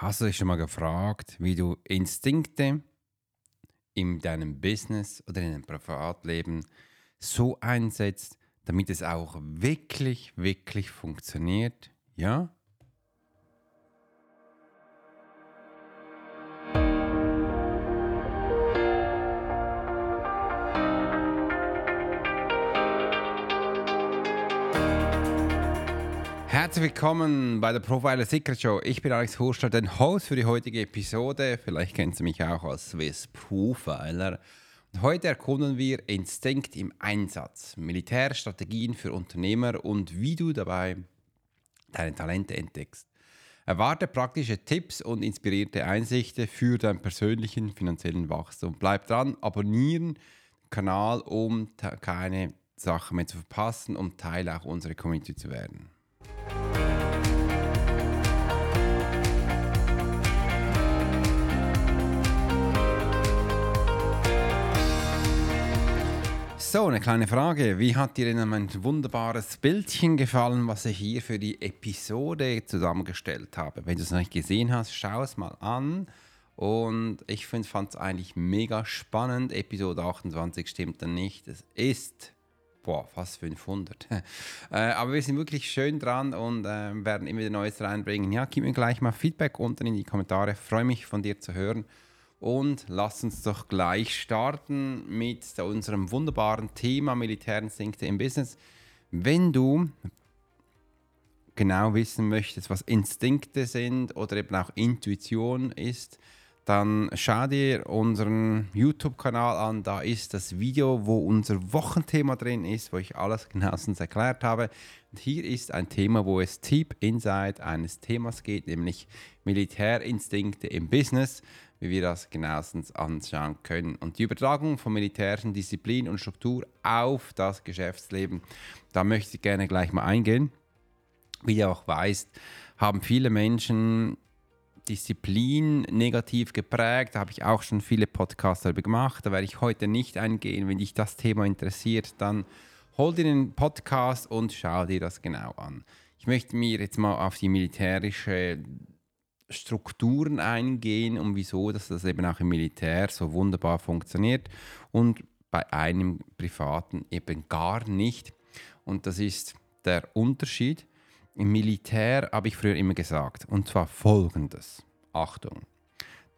Hast du dich schon mal gefragt, wie du Instinkte in deinem Business oder in deinem Privatleben so einsetzt, damit es auch wirklich, wirklich funktioniert? Ja? Herzlich willkommen bei der Profiler Secret Show. Ich bin Alex Hurstadt, der Host für die heutige Episode. Vielleicht kennst du mich auch als Swiss Profiler. Und heute erkunden wir Instinkt im Einsatz, Militärstrategien für Unternehmer und wie du dabei deine Talente entdeckst. Erwarte praktische Tipps und inspirierte Einsichten für deinen persönlichen finanziellen Wachstum. Bleib dran, abonnieren den Kanal, um keine Sachen mehr zu verpassen, um Teil auch unserer Community zu werden. So, eine kleine Frage. Wie hat dir denn mein wunderbares Bildchen gefallen, was ich hier für die Episode zusammengestellt habe? Wenn du es noch nicht gesehen hast, schau es mal an. Und ich fand es eigentlich mega spannend. Episode 28 stimmt dann nicht. Es ist boah, fast 500. äh, aber wir sind wirklich schön dran und äh, werden immer wieder Neues reinbringen. Ja, gib mir gleich mal Feedback unten in die Kommentare. Freue mich von dir zu hören. Und lass uns doch gleich starten mit unserem wunderbaren Thema Militärinstinkte im Business. Wenn du genau wissen möchtest, was Instinkte sind oder eben auch Intuition ist, dann schau dir unseren YouTube-Kanal an. Da ist das Video, wo unser Wochenthema drin ist, wo ich alles genauestens erklärt habe. Und hier ist ein Thema, wo es Deep Inside eines Themas geht, nämlich Militärinstinkte im Business wie wir das genauestens anschauen können. Und die Übertragung von militärischen Disziplin und Struktur auf das Geschäftsleben, da möchte ich gerne gleich mal eingehen. Wie du auch weißt, haben viele Menschen Disziplin negativ geprägt. Da habe ich auch schon viele Podcasts darüber gemacht. Da werde ich heute nicht eingehen. Wenn dich das Thema interessiert, dann hol dir den Podcast und schau dir das genau an. Ich möchte mir jetzt mal auf die militärische Strukturen eingehen und wieso dass das eben auch im Militär so wunderbar funktioniert und bei einem privaten eben gar nicht. Und das ist der Unterschied. Im Militär habe ich früher immer gesagt, und zwar folgendes. Achtung.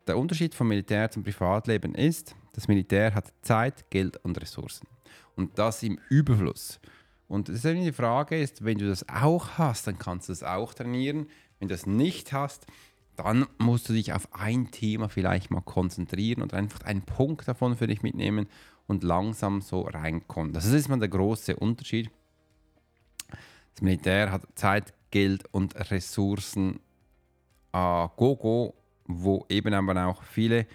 Der Unterschied vom Militär zum Privatleben ist, das Militär hat Zeit, Geld und Ressourcen. Und das im Überfluss. Und die Frage ist, wenn du das auch hast, dann kannst du das auch trainieren. Wenn du das nicht hast, dann musst du dich auf ein Thema vielleicht mal konzentrieren und einfach einen Punkt davon für dich mitnehmen und langsam so reinkommen. Das ist mal der große Unterschied. Das Militär hat Zeit, Geld und Ressourcen äh, gogo, wo eben aber auch viele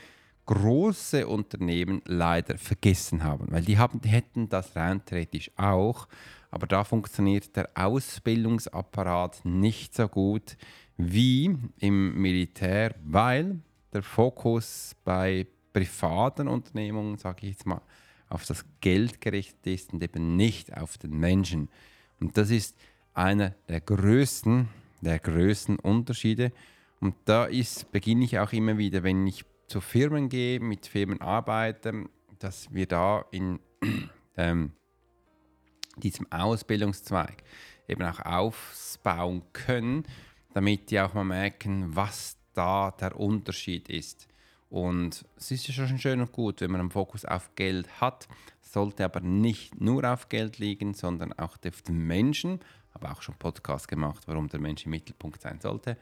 große Unternehmen leider vergessen haben, weil die, haben, die hätten das rein theoretisch auch, aber da funktioniert der Ausbildungsapparat nicht so gut wie im Militär, weil der Fokus bei privaten Unternehmungen, sage ich jetzt mal, auf das Geld gerichtet ist und eben nicht auf den Menschen. Und das ist einer der größten, der größten Unterschiede. Und da ist, beginne ich auch immer wieder, wenn ich zu Firmen gehe, mit Firmen arbeite, dass wir da in ähm, diesem Ausbildungszweig eben auch aufbauen können, damit die auch mal merken, was da der Unterschied ist. Und es ist ja schon schön und gut, wenn man einen Fokus auf Geld hat, sollte aber nicht nur auf Geld liegen, sondern auch auf den Menschen. Habe auch schon Podcast gemacht, warum der Mensch im Mittelpunkt sein sollte.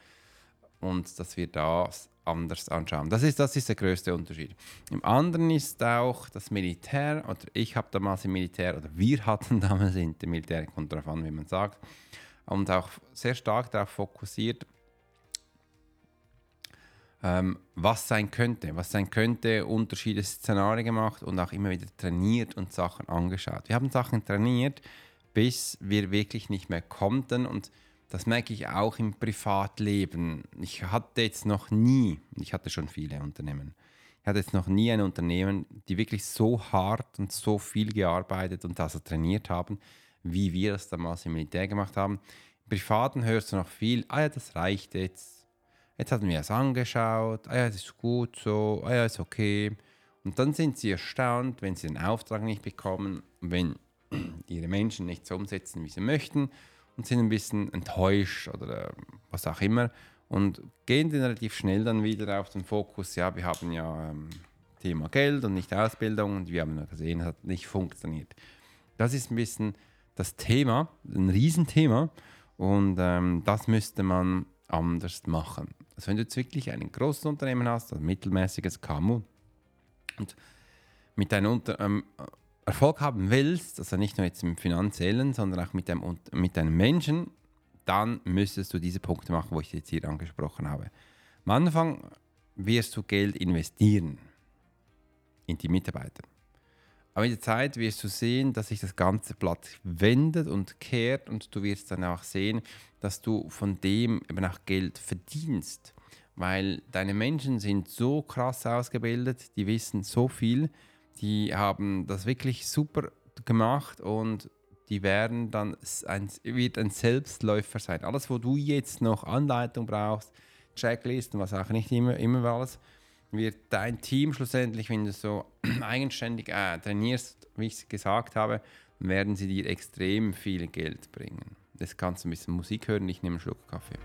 Und dass wir das anders anschauen. Das ist, das ist der größte Unterschied. Im anderen ist auch das Militär, oder ich habe damals im Militär, oder wir hatten damals im Militär, kommt darauf an, wie man sagt, und auch sehr stark darauf fokussiert, ähm, was sein könnte, was sein könnte, unterschiedliche Szenarien gemacht und auch immer wieder trainiert und Sachen angeschaut. Wir haben Sachen trainiert, bis wir wirklich nicht mehr konnten und das merke ich auch im Privatleben. Ich hatte jetzt noch nie, ich hatte schon viele Unternehmen, ich hatte jetzt noch nie ein Unternehmen, die wirklich so hart und so viel gearbeitet und also trainiert haben, wie wir das damals im Militär gemacht haben. Im Privaten hörst du noch viel, ah ja, das reicht jetzt. Jetzt hatten wir es angeschaut, ah ja, es ist gut so, ah ja, ist okay. Und dann sind sie erstaunt, wenn sie den Auftrag nicht bekommen, wenn ihre Menschen nicht so umsetzen, wie sie möchten und sind ein bisschen enttäuscht oder was auch immer und gehen dann relativ schnell dann wieder auf den Fokus, ja, wir haben ja ähm, Thema Geld und nicht Ausbildung und wir haben ja gesehen, es hat nicht funktioniert. Das ist ein bisschen das Thema, ein Riesenthema und ähm, das müsste man anders machen. Also wenn du jetzt wirklich ein großes Unternehmen hast, ein mittelmäßiges KMU und mit deinem Unter ähm, Erfolg haben willst, also nicht nur jetzt im finanziellen, sondern auch mit deinem, mit deinem Menschen, dann müsstest du diese Punkte machen, wo ich jetzt hier angesprochen habe. Am Anfang wirst du Geld investieren in die Mitarbeiter. Aber in der Zeit wirst du sehen, dass sich das ganze Blatt wendet und kehrt und du wirst dann auch sehen, dass du von dem eben auch Geld verdienst. Weil deine Menschen sind so krass ausgebildet, die wissen so viel, die haben das wirklich super gemacht und die werden dann ein, wird ein Selbstläufer sein. Alles, wo du jetzt noch Anleitung brauchst, Checklisten, was auch nicht immer, immer alles, wird dein Team schlussendlich, wenn du so eigenständig äh, trainierst, wie ich es gesagt habe, werden sie dir extrem viel Geld bringen. Das kannst du ein bisschen Musik hören, ich nehme einen Schluck Kaffee.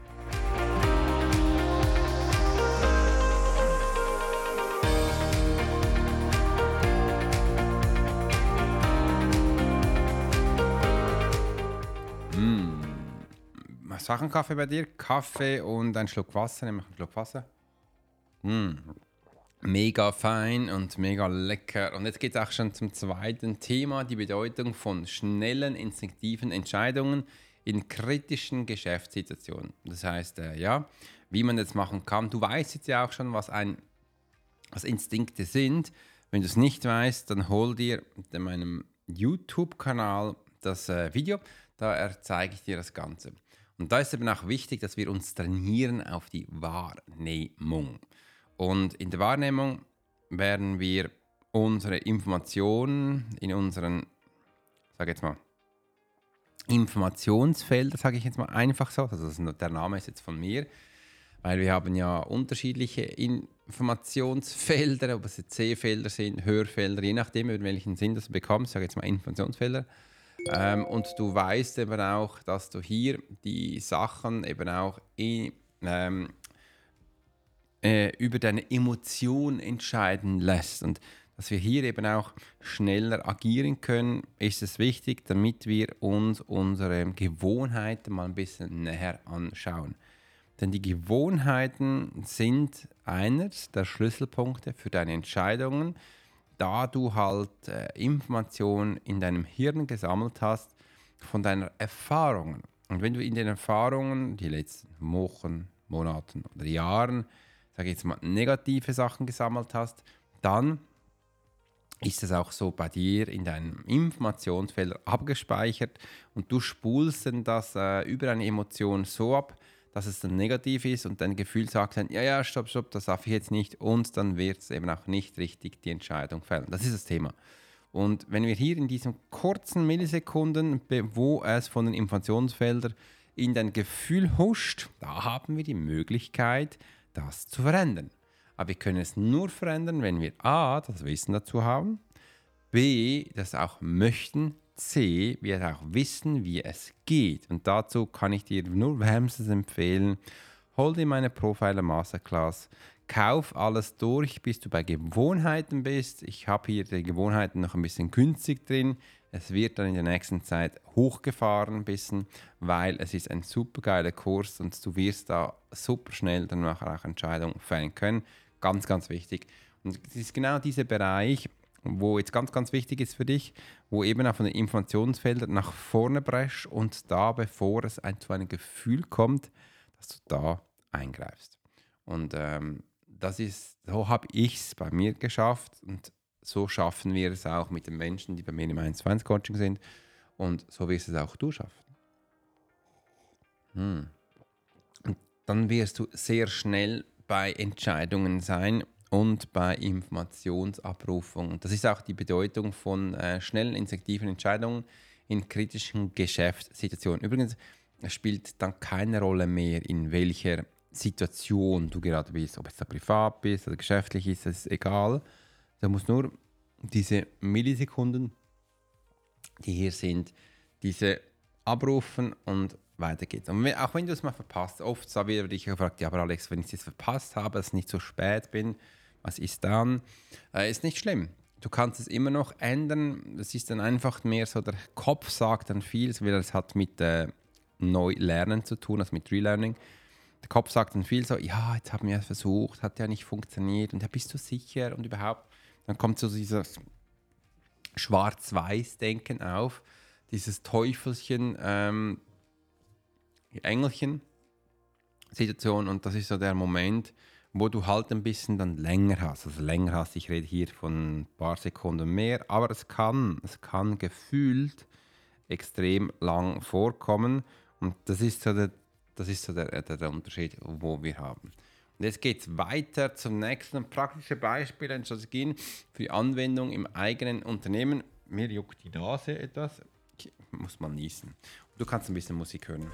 Sachenkaffee bei dir? Kaffee und ein Schluck Wasser. Nehme ich einen Schluck Wasser. Mm. Mega fein und mega lecker. Und jetzt geht es auch schon zum zweiten Thema, die Bedeutung von schnellen, instinktiven Entscheidungen in kritischen Geschäftssituationen. Das heißt, äh, ja, wie man das machen kann. Du weißt jetzt ja auch schon, was, ein, was Instinkte sind. Wenn du es nicht weißt, dann hol dir in meinem YouTube-Kanal das äh, Video. Da zeige ich dir das Ganze. Und da ist eben auch wichtig, dass wir uns trainieren auf die Wahrnehmung. Und in der Wahrnehmung werden wir unsere Informationen in unseren, sage jetzt mal, Informationsfelder, sage ich jetzt mal einfach so, also der Name ist jetzt von mir, weil wir haben ja unterschiedliche Informationsfelder, ob es jetzt C-Felder sind, Hörfelder, je nachdem, über welchen Sinn das du bekommst, sage jetzt mal Informationsfelder. Ähm, und du weißt eben auch, dass du hier die Sachen eben auch in, ähm, äh, über deine Emotionen entscheiden lässt. Und dass wir hier eben auch schneller agieren können, ist es wichtig, damit wir uns unsere Gewohnheiten mal ein bisschen näher anschauen. Denn die Gewohnheiten sind eines der Schlüsselpunkte für deine Entscheidungen da du halt äh, Informationen in deinem Hirn gesammelt hast von deinen Erfahrungen. Und wenn du in den Erfahrungen die letzten Wochen, Monaten oder Jahren, sage jetzt mal, negative Sachen gesammelt hast, dann ist es auch so bei dir in deinem Informationsfelder abgespeichert und du spulst dann das äh, über eine Emotion so ab, dass es dann negativ ist und dein Gefühl sagt dann, ja, ja, stopp, stopp, das darf ich jetzt nicht und dann wird es eben auch nicht richtig die Entscheidung fällen. Das ist das Thema. Und wenn wir hier in diesen kurzen Millisekunden, wo es von den Informationsfeldern in dein Gefühl huscht, da haben wir die Möglichkeit, das zu verändern. Aber wir können es nur verändern, wenn wir A, das Wissen dazu haben, B, das auch möchten, C wird auch wissen, wie es geht. Und dazu kann ich dir nur wärmstens empfehlen, hol dir meine Profiler Masterclass, kauf alles durch, bis du bei Gewohnheiten bist. Ich habe hier die Gewohnheiten noch ein bisschen günstig drin. Es wird dann in der nächsten Zeit hochgefahren ein bisschen, weil es ist ein super geiler Kurs und du wirst da super schnell dann auch Entscheidungen fällen können. Ganz, ganz wichtig. Und es ist genau dieser Bereich, wo jetzt ganz, ganz wichtig ist für dich, wo eben auch von den Informationsfeldern nach vorne brecht und da, bevor es ein, zu einem Gefühl kommt, dass du da eingreifst. Und ähm, das ist, so habe ich es bei mir geschafft und so schaffen wir es auch mit den Menschen, die bei mir im 1 Coaching sind und so wirst es auch du schaffen. Hm. Und dann wirst du sehr schnell bei Entscheidungen sein und bei Informationsabrufung. Das ist auch die Bedeutung von äh, schnellen, instinktiven Entscheidungen in kritischen Geschäftssituationen. Übrigens spielt dann keine Rolle mehr, in welcher Situation du gerade bist, ob es da privat bist oder geschäftlich ist, das ist egal. Du musst nur diese Millisekunden, die hier sind, diese abrufen und weiter geht's. Und wenn, auch wenn du es mal verpasst, oft habe ich dich gefragt, ja, aber Alex, wenn ich es verpasst habe, dass ich nicht so spät bin, was ist dann? Äh, ist nicht schlimm. Du kannst es immer noch ändern. Das ist dann einfach mehr so, der Kopf sagt dann viel, weil es hat mit äh, Neulernen zu tun, also mit Relearning. Der Kopf sagt dann viel so, ja, jetzt haben wir es versucht, hat ja nicht funktioniert und ja, bist du sicher und überhaupt. Dann kommt so dieses Schwarz-Weiß-Denken auf, dieses Teufelchen, ähm, Engelchen-Situation und das ist so der Moment, wo du halt ein bisschen dann länger hast. Also länger hast, ich rede hier von ein paar Sekunden mehr, aber es kann, es kann gefühlt extrem lang vorkommen und das ist so der, das ist so der, der, der Unterschied, wo wir haben. Und jetzt geht es weiter zum nächsten praktischen Beispiel und Strategien für die Anwendung im eigenen Unternehmen. Mir juckt die Nase etwas, ich muss mal niesen. Du kannst ein bisschen Musik hören.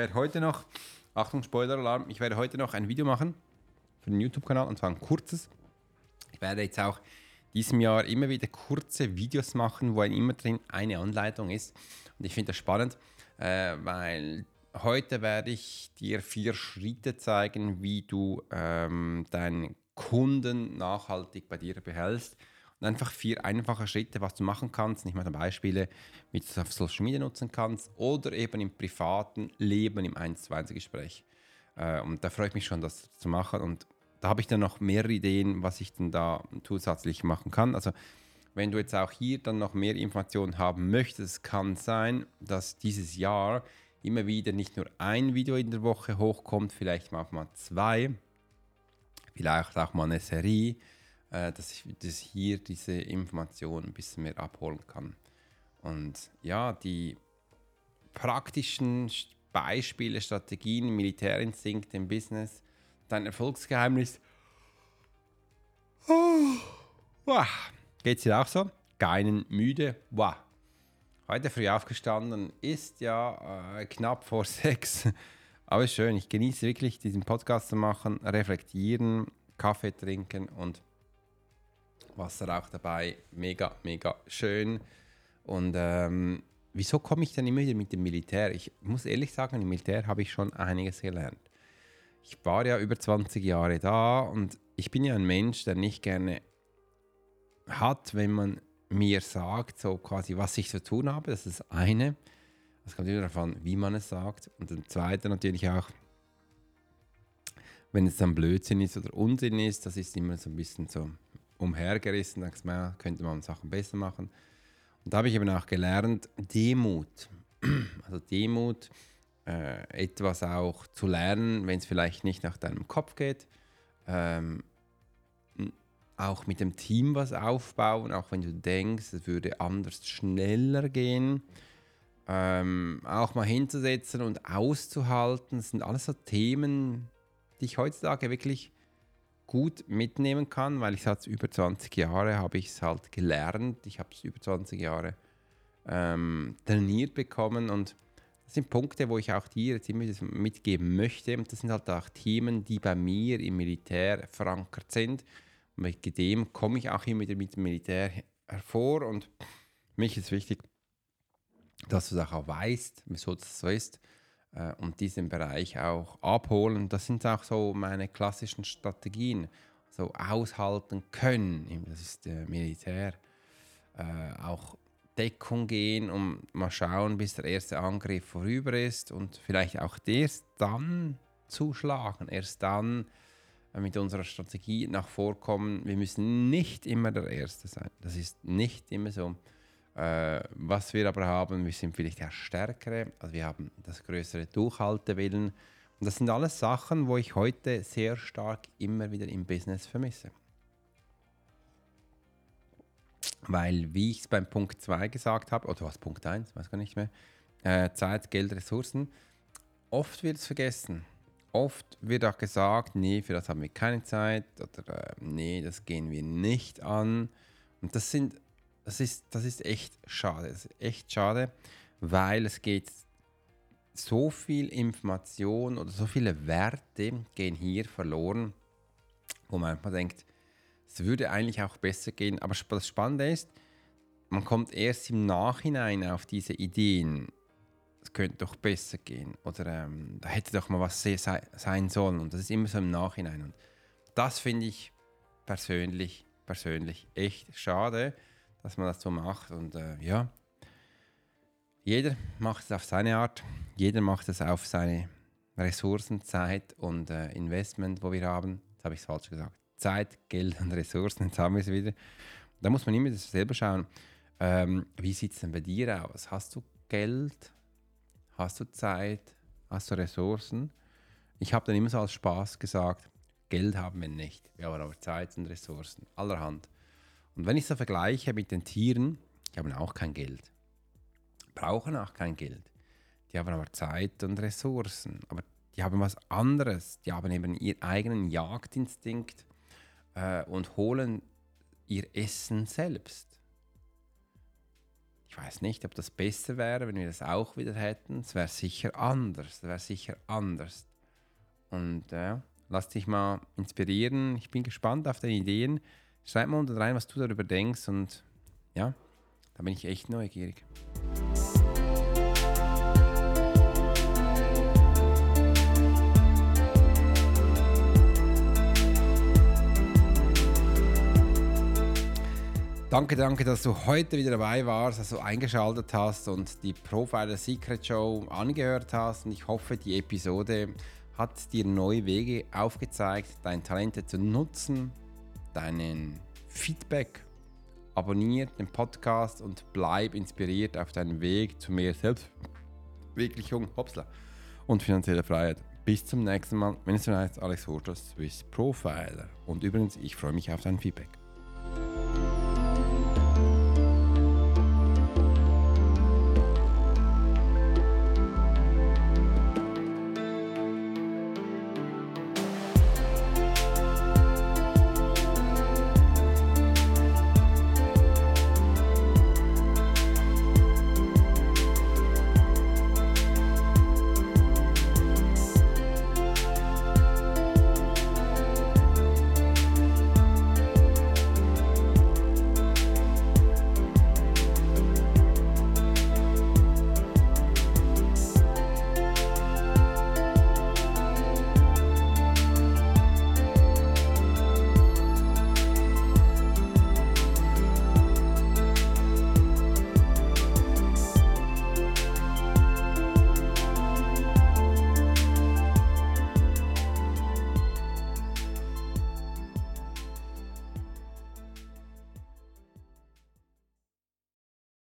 Werde heute noch, Achtung, Spoiler-Alarm, ich werde heute noch ein Video machen für den YouTube-Kanal und zwar ein kurzes. Ich werde jetzt auch diesem Jahr immer wieder kurze Videos machen, wo immer drin eine Anleitung ist. Und ich finde das spannend, äh, weil heute werde ich dir vier Schritte zeigen, wie du ähm, deinen Kunden nachhaltig bei dir behältst und einfach vier einfache Schritte, was du machen kannst. Nicht mal Beispiele, wie du es auf Social Media nutzen kannst oder eben im privaten Leben, im 1 zu 1 Gespräch. Äh, und da freue ich mich schon, das zu machen. Und da habe ich dann noch mehrere Ideen, was ich denn da zusätzlich machen kann. Also wenn du jetzt auch hier dann noch mehr Informationen haben möchtest, kann sein, dass dieses Jahr immer wieder nicht nur ein Video in der Woche hochkommt, vielleicht auch mal zwei, vielleicht auch mal eine Serie äh, dass ich dass hier diese Information ein bisschen mehr abholen kann. Und ja, die praktischen Beispiele, Strategien, Militärinstinkt im Business, dein Erfolgsgeheimnis. Oh, wow. Geht es dir auch so? Keinen müde? Wow. Heute früh aufgestanden, ist ja äh, knapp vor sechs. Aber schön, ich genieße wirklich diesen Podcast zu machen, reflektieren, Kaffee trinken und Wasser auch dabei. Mega, mega schön. Und ähm, wieso komme ich dann immer wieder mit dem Militär? Ich muss ehrlich sagen, im Militär habe ich schon einiges gelernt. Ich war ja über 20 Jahre da und ich bin ja ein Mensch, der nicht gerne hat, wenn man mir sagt, so quasi, was ich zu tun habe. Das ist das eine. Es kommt immer davon, wie man es sagt. Und das zweite natürlich auch, wenn es dann Blödsinn ist oder Unsinn ist, das ist immer so ein bisschen so umhergerissen, denkst man, könnte man Sachen besser machen. Und da habe ich eben auch gelernt, Demut, also Demut, äh, etwas auch zu lernen, wenn es vielleicht nicht nach deinem Kopf geht. Ähm, auch mit dem Team was aufbauen, auch wenn du denkst, es würde anders schneller gehen. Ähm, auch mal hinzusetzen und auszuhalten, das sind alles so Themen, die ich heutzutage wirklich gut mitnehmen kann, weil ich es über 20 Jahre habe ich es halt gelernt. Ich habe es über 20 Jahre ähm, trainiert bekommen und das sind Punkte, wo ich auch dir jetzt immer mitgeben möchte. Und das sind halt auch Themen, die bei mir im Militär verankert sind. Und mit dem komme ich auch immer wieder mit dem Militär hervor. Und mich ist wichtig, dass du das auch weißt, wieso das so ist äh, und diesen Bereich auch abholen. Das sind auch so meine klassischen Strategien. So aushalten können, das ist der Militär. Äh, auch Deckung gehen und mal schauen, bis der erste Angriff vorüber ist und vielleicht auch erst dann zuschlagen, erst dann äh, mit unserer Strategie nach vorkommen. Wir müssen nicht immer der Erste sein. Das ist nicht immer so. Äh, was wir aber haben, wir sind vielleicht der Stärkere, also wir haben das größere Durchhaltewillen. Und das sind alles Sachen, wo ich heute sehr stark immer wieder im Business vermisse. Weil, wie ich es beim Punkt 2 gesagt habe, oder was Punkt 1, weiß gar nicht mehr, äh, Zeit, Geld, Ressourcen, oft wird es vergessen. Oft wird auch gesagt, nee, für das haben wir keine Zeit oder äh, nee, das gehen wir nicht an. Und das sind, das ist, das ist echt schade. Das ist echt schade, weil es geht so viel Information oder so viele Werte gehen hier verloren, wo man einfach denkt, es würde eigentlich auch besser gehen. Aber das Spannende ist, man kommt erst im Nachhinein auf diese Ideen es könnte doch besser gehen oder ähm, da hätte doch mal was sein sollen und das ist immer so im Nachhinein und das finde ich persönlich, persönlich echt schade, dass man das so macht und äh, ja, jeder macht es auf seine Art, jeder macht es auf seine Ressourcen, Zeit und äh, Investment, wo wir haben, jetzt habe ich es falsch gesagt, Zeit, Geld und Ressourcen, jetzt haben wir es wieder. Da muss man immer selber schauen, ähm, wie sieht es denn bei dir aus? Hast du Geld? Hast du Zeit? Hast du Ressourcen? Ich habe dann immer so als Spaß gesagt, Geld haben wir nicht. Wir haben aber Zeit und Ressourcen, allerhand. Und wenn ich so vergleiche mit den Tieren, die haben auch kein Geld. Brauchen auch kein Geld. Die haben aber Zeit und Ressourcen. Aber die haben was anderes. Die haben eben ihren eigenen Jagdinstinkt äh, und holen ihr Essen selbst. Ich weiß nicht, ob das besser wäre, wenn wir das auch wieder hätten. Es wäre sicher anders. Es wäre sicher anders. Und äh, lass dich mal inspirieren. Ich bin gespannt auf deine Ideen. Schreib mal unten rein, was du darüber denkst. Und ja, da bin ich echt neugierig. Danke, danke, dass du heute wieder dabei warst, dass du eingeschaltet hast und die Profiler Secret Show angehört hast. Und ich hoffe, die Episode hat dir neue Wege aufgezeigt, deine Talente zu nutzen, deinen Feedback. Abonnier den Podcast und bleib inspiriert auf deinem Weg zu mehr Selbstwirklichung Hopsla, und finanzieller Freiheit. Bis zum nächsten Mal, wenn es heißt, Alex Hortos, Swiss Profiler. Und übrigens, ich freue mich auf dein Feedback.